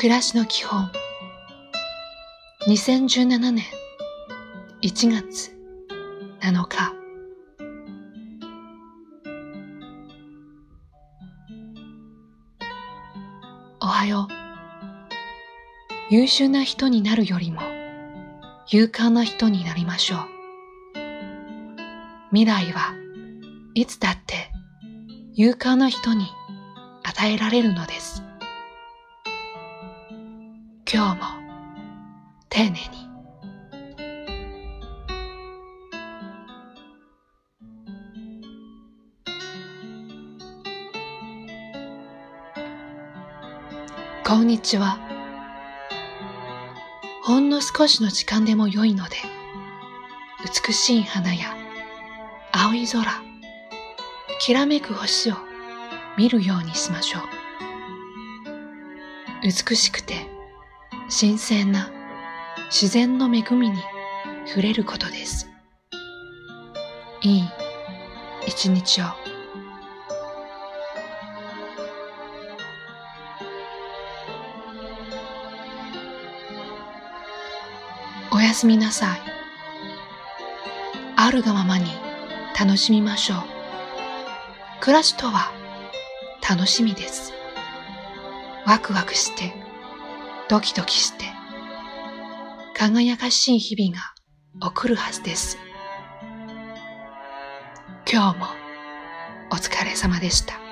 暮らしの基本。2017年1月7日。おはよう。優秀な人になるよりも勇敢な人になりましょう。未来はいつだって勇敢な人に与えられるのです。今日も丁寧に。こんにちは。ほんの少しの時間でも良いので美しい花や青い空きらめく星を見るようにしましょう。美しくて新鮮な自然の恵みに触れることです。いい一日を。おやすみなさい。あるがままに楽しみましょう。暮らしとは楽しみです。ワクワクして、ドキドキして、輝かしい日々が送るはずです。今日もお疲れ様でした。